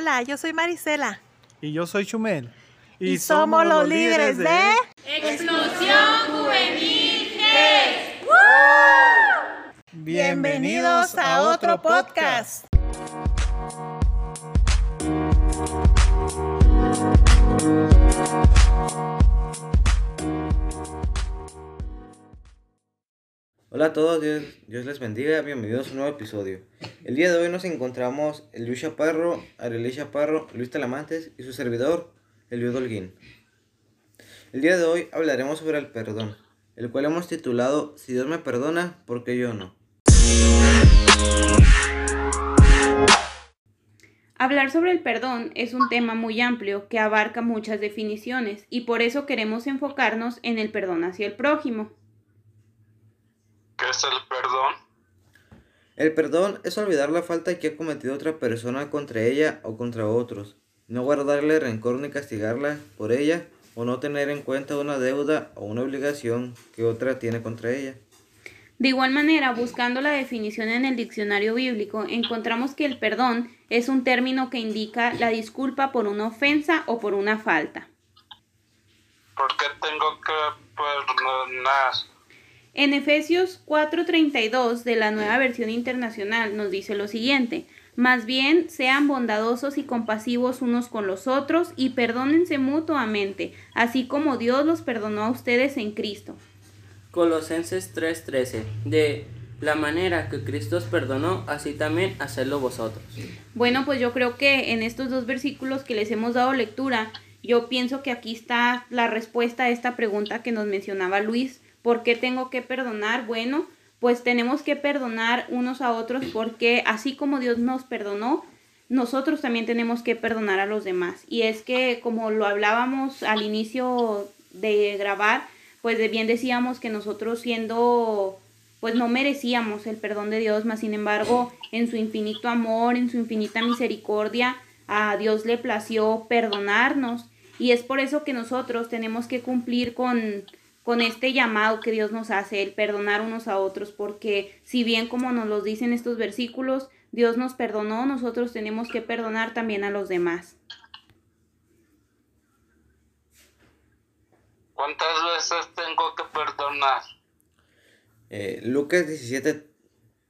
Hola, yo soy Marisela. Y yo soy Chumel. Y, somos, los líderes de... Explosión Juvenil Bienvenidos a otro podcast. Hola a todos, Dios, Dios les bendiga, bienvenidos a un nuevo episodio. El día de hoy nos encontramos el Luis Chaparro, Arely Chaparro, Luis Talamantes y su servidor, Eliud Holguín. El día de hoy hablaremos sobre el perdón, el cual hemos titulado Si Dios me perdona, ¿por qué yo no? Hablar sobre el perdón es un tema muy amplio que abarca muchas definiciones y por eso queremos enfocarnos en el perdón hacia el prójimo. ¿Qué es el perdón? El perdón es olvidar la falta que ha cometido otra persona contra ella o contra otros, no guardarle rencor ni castigarla por ella o no tener en cuenta una deuda o una obligación que otra tiene contra ella. De igual manera, buscando la definición en el diccionario bíblico, encontramos que el perdón es un término que indica la disculpa por una ofensa o por una falta. ¿Por qué tengo que perdonar? En Efesios 4:32 de la nueva versión internacional nos dice lo siguiente, más bien sean bondadosos y compasivos unos con los otros y perdónense mutuamente, así como Dios los perdonó a ustedes en Cristo. Colosenses 3:13 de la manera que Cristo os perdonó, así también hacedlo vosotros. Bueno, pues yo creo que en estos dos versículos que les hemos dado lectura, yo pienso que aquí está la respuesta a esta pregunta que nos mencionaba Luis. ¿Por qué tengo que perdonar? Bueno, pues tenemos que perdonar unos a otros porque así como Dios nos perdonó, nosotros también tenemos que perdonar a los demás. Y es que como lo hablábamos al inicio de grabar, pues bien decíamos que nosotros siendo pues no merecíamos el perdón de Dios, mas sin embargo, en su infinito amor, en su infinita misericordia, a Dios le plació perdonarnos. Y es por eso que nosotros tenemos que cumplir con, con este llamado que Dios nos hace, el perdonar unos a otros, porque si bien como nos lo dicen estos versículos, Dios nos perdonó, nosotros tenemos que perdonar también a los demás. ¿Cuántas veces tengo que perdonar? Eh, Lucas 17,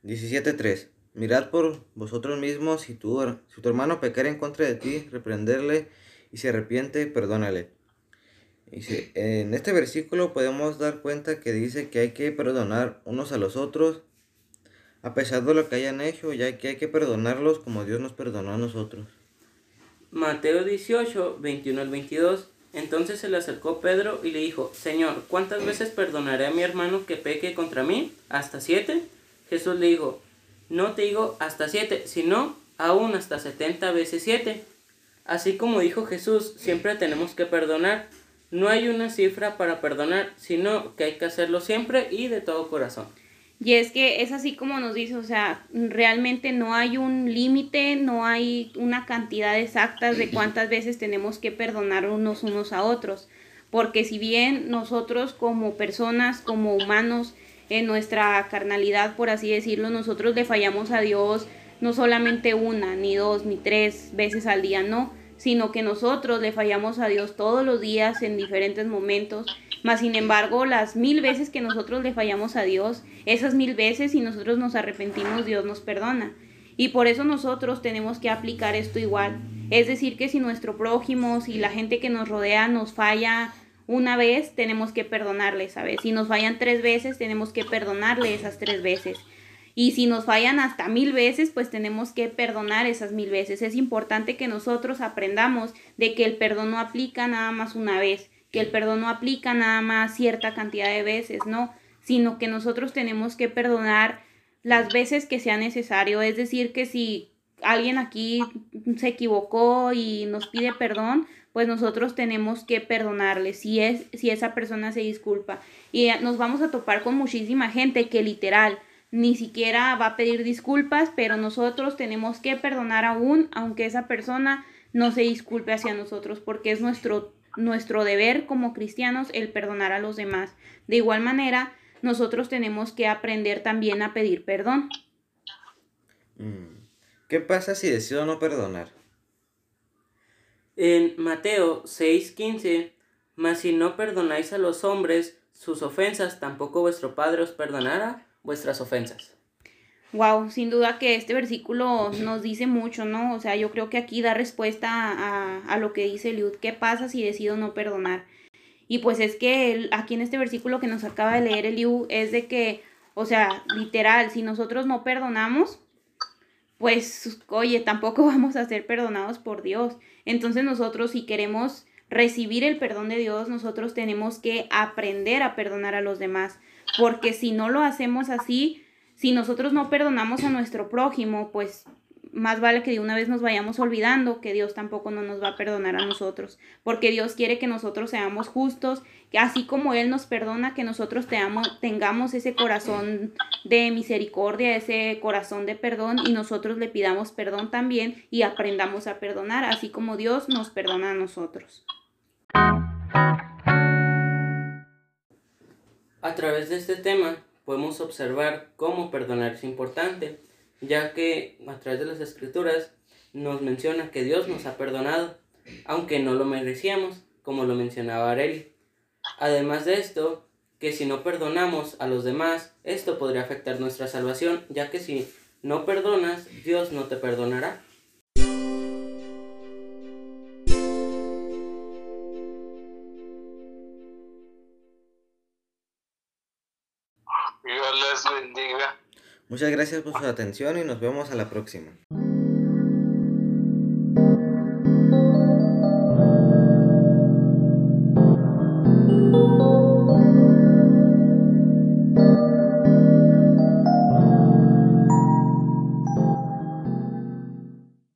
17.3 Mirad por vosotros mismos si tu, si tu hermano pecara en contra de ti, reprenderle y se arrepiente, perdónale. En este versículo podemos dar cuenta que dice que hay que perdonar unos a los otros a pesar de lo que hayan hecho, ya que hay que perdonarlos como Dios nos perdonó a nosotros. Mateo 18, 21 al 22. Entonces se le acercó Pedro y le dijo, Señor, ¿cuántas veces perdonaré a mi hermano que peque contra mí? ¿Hasta siete? Jesús le dijo, no te digo hasta siete, sino aún hasta setenta veces siete. Así como dijo Jesús, siempre tenemos que perdonar. No hay una cifra para perdonar, sino que hay que hacerlo siempre y de todo corazón. Y es que es así como nos dice, o sea, realmente no hay un límite, no hay una cantidad exacta de cuántas veces tenemos que perdonar unos unos a otros. Porque si bien nosotros como personas, como humanos, en nuestra carnalidad, por así decirlo, nosotros le fallamos a Dios no solamente una, ni dos, ni tres veces al día, no, sino que nosotros le fallamos a Dios todos los días en diferentes momentos. Mas, sin embargo, las mil veces que nosotros le fallamos a Dios, esas mil veces, si nosotros nos arrepentimos, Dios nos perdona. Y por eso nosotros tenemos que aplicar esto igual. Es decir, que si nuestro prójimo, si la gente que nos rodea nos falla una vez, tenemos que perdonarle, ¿sabes? Si nos fallan tres veces, tenemos que perdonarle esas tres veces. Y si nos fallan hasta mil veces, pues tenemos que perdonar esas mil veces. Es importante que nosotros aprendamos de que el perdón no aplica nada más una vez, que el perdón no aplica nada más cierta cantidad de veces, no, sino que nosotros tenemos que perdonar las veces que sea necesario. Es decir, que si alguien aquí se equivocó y nos pide perdón, pues nosotros tenemos que perdonarle si es si esa persona se disculpa y nos vamos a topar con muchísima gente que literal ni siquiera va a pedir disculpas, pero nosotros tenemos que perdonar aún aunque esa persona no se disculpe hacia nosotros porque es nuestro nuestro deber como cristianos el perdonar a los demás. De igual manera, nosotros tenemos que aprender también a pedir perdón. Mm, ¿Qué pasa si decido no perdonar? En Mateo 6:15, mas si no perdonáis a los hombres sus ofensas, tampoco vuestro Padre os perdonará vuestras ofensas. Wow, sin duda que este versículo nos dice mucho, ¿no? O sea, yo creo que aquí da respuesta a, a lo que dice Liud. ¿Qué pasa si decido no perdonar? Y pues es que el- aquí en este versículo que nos acaba de leer Eliú es de que, o sea, literal, si nosotros no perdonamos, pues, oye, tampoco vamos a ser perdonados por Dios. Entonces nosotros si queremos recibir el perdón de Dios, nosotros tenemos que aprender a perdonar a los demás. Porque si no lo hacemos así, si nosotros no perdonamos a nuestro prójimo, pues más vale que de una vez nos vayamos olvidando que Dios tampoco no nos va a perdonar a nosotros, porque Dios quiere que nosotros seamos justos, que así como Él nos perdona, que nosotros tengamos ese corazón de misericordia, ese corazón de perdón y nosotros le pidamos perdón también y aprendamos a perdonar, así como Dios nos perdona a nosotros. A través de este tema podemos observar cómo perdonar es importante, ya que a través de las escrituras nos menciona que Dios nos ha perdonado, aunque no lo merecíamos, como lo mencionaba Areli. Además de esto, que si no perdonamos a los demás, esto podría afectar nuestra salvación, ya que si no perdonas, Dios no te perdonará. Muchas gracias por su atención y nos vemos a la próxima.